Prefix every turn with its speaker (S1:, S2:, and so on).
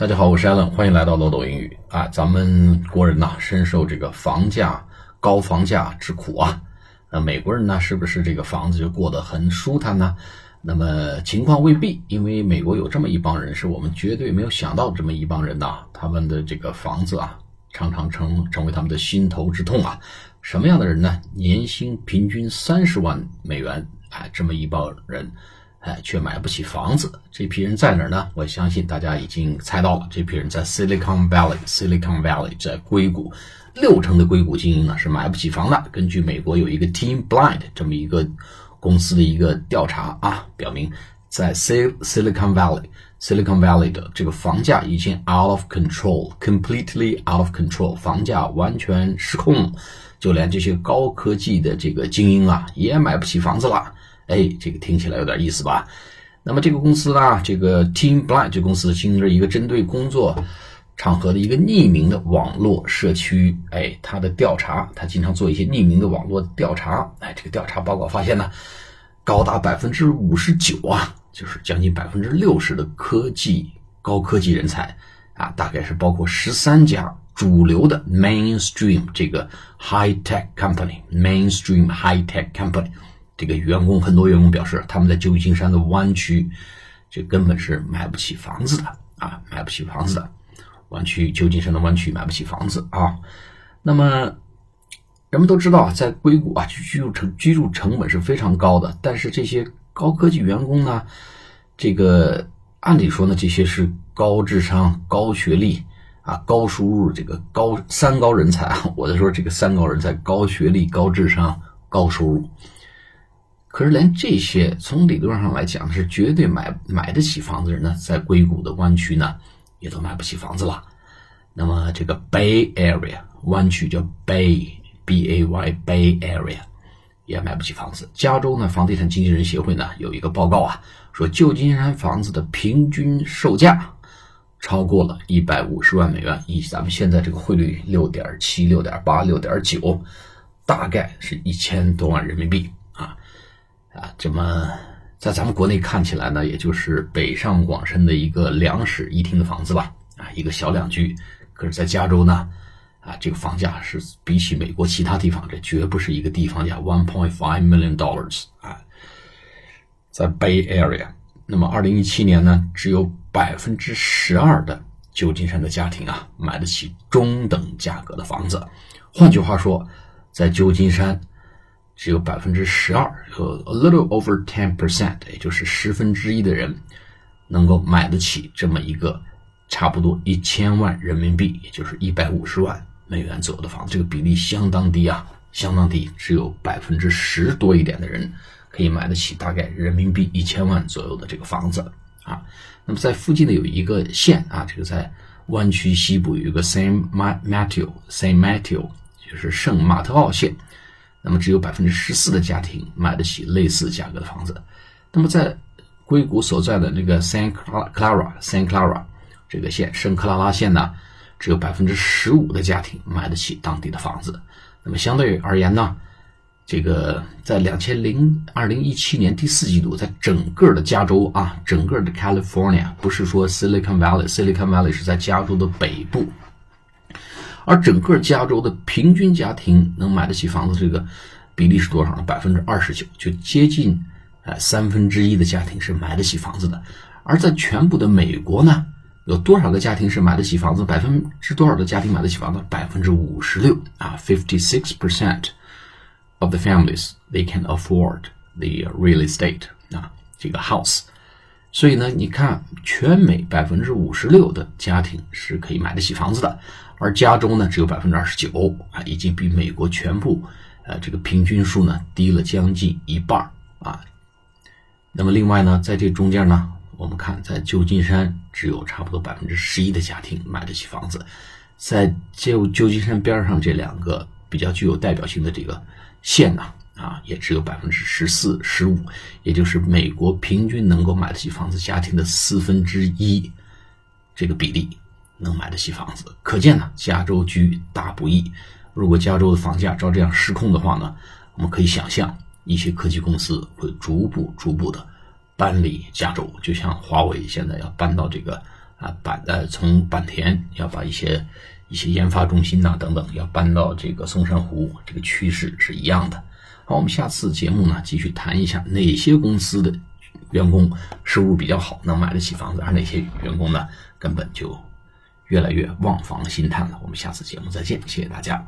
S1: 大家好，我是 Allen，欢迎来到漏斗英语啊。咱们国人呐，深受这个房价高房价之苦啊。那美国人呢，是不是这个房子就过得很舒坦呢？那么情况未必，因为美国有这么一帮人，是我们绝对没有想到的这么一帮人呐。他们的这个房子啊，常常成成为他们的心头之痛啊。什么样的人呢？年薪平均三十万美元，哎，这么一帮人。哎，却买不起房子，这批人在哪儿呢？我相信大家已经猜到了，这批人在 Silicon Valley。Silicon Valley 在硅谷，六成的硅谷精英呢是买不起房的。根据美国有一个 Team Blind 这么一个公司的一个调查啊，表明在 Silicon Valley，Silicon Valley 的这个房价已经 out of control，completely out of control，房价完全失控，就连这些高科技的这个精英啊，也买不起房子了。哎，这个听起来有点意思吧？那么这个公司呢，这个 Team Blind 这公司经营着一个针对工作场合的一个匿名的网络社区。哎，它的调查，它经常做一些匿名的网络调查。哎，这个调查报告发现呢，高达百分之五十九啊，就是将近百分之六十的科技高科技人才啊，大概是包括十三家主流的 mainstream 这个 high tech company，mainstream high tech company。这个员工很多员工表示，他们在旧金山的湾区，这根本是买不起房子的啊，买不起房子的。湾区旧金山的湾区买不起房子啊。那么，人们都知道，在硅谷啊，居住成居住成本是非常高的。但是这些高科技员工呢，这个按理说呢，这些是高智商、高学历啊、高收入这个高三高人才啊。我在说这个三高人才：高学历、高智商、高收入。可是，连这些从理论上来讲是绝对买买得起房子的人呢，在硅谷的湾区呢，也都买不起房子了。那么，这个 Bay Area 湾区叫 Bay，B A Y Bay Area 也买不起房子。加州呢，房地产经纪人协会呢有一个报告啊，说旧金山房子的平均售价超过了一百五十万美元，以咱们现在这个汇率六点七、六点八、六点九，大概是一千多万人民币。啊，这么在咱们国内看起来呢，也就是北上广深的一个两室一厅的房子吧，啊，一个小两居。可是，在加州呢，啊，这个房价是比起美国其他地方，这绝不是一个地方价，one point five million dollars 啊，在 Bay Area。那么，二零一七年呢，只有百分之十二的旧金山的家庭啊，买得起中等价格的房子。换句话说，在旧金山。只有百分之十二，有 a little over ten percent，也就是十分之一的人能够买得起这么一个差不多一千万人民币，也就是一百五十万美元左右的房子。这个比例相当低啊，相当低，只有百分之十多一点的人可以买得起大概人民币一千万左右的这个房子啊。那么在附近的有一个县啊，这个在湾区西部有一个 Saint Matthew，Saint Matthew 就是圣马特奥县。那么只有百分之十四的家庭买得起类似价格的房子。那么在硅谷所在的那个 San Clara，San Clara 这个县，圣克拉拉县呢，只有百分之十五的家庭买得起当地的房子。那么相对而言呢，这个在两千零二零一七年第四季度，在整个的加州啊，整个的 California，不是说 Silicon Valley，Silicon Valley 是在加州的北部。而整个加州的平均家庭能买得起房子这个比例是多少呢？百分之二十九，就接近呃三分之一的家庭是买得起房子的。而在全部的美国呢，有多少个家庭是买得起房子？百分之多少的家庭买得起房子？百分之五十六啊，fifty six percent of the families they can afford the real estate 啊，这个 house。所以呢，你看，全美百分之五十六的家庭是可以买得起房子的，而加州呢只有百分之二十九啊，已经比美国全部呃这个平均数呢低了将近一半啊。那么另外呢，在这中间呢，我们看在旧金山只有差不多百分之十一的家庭买得起房子，在旧旧金山边上这两个比较具有代表性的这个县呢。啊也只有百分之十四、十五，也就是美国平均能够买得起房子家庭的四分之一，这个比例能买得起房子。可见呢，加州居大不易。如果加州的房价照这样失控的话呢，我们可以想象，一些科技公司会逐步、逐步的搬离加州，就像华为现在要搬到这个啊，坂呃从坂田要把一些一些研发中心呐、等等要搬到这个松山湖，这个趋势是一样的。好，我们下次节目呢继续谈一下哪些公司的员工收入比较好，能买得起房子，而哪些员工呢根本就越来越望房兴叹了。我们下次节目再见，谢谢大家。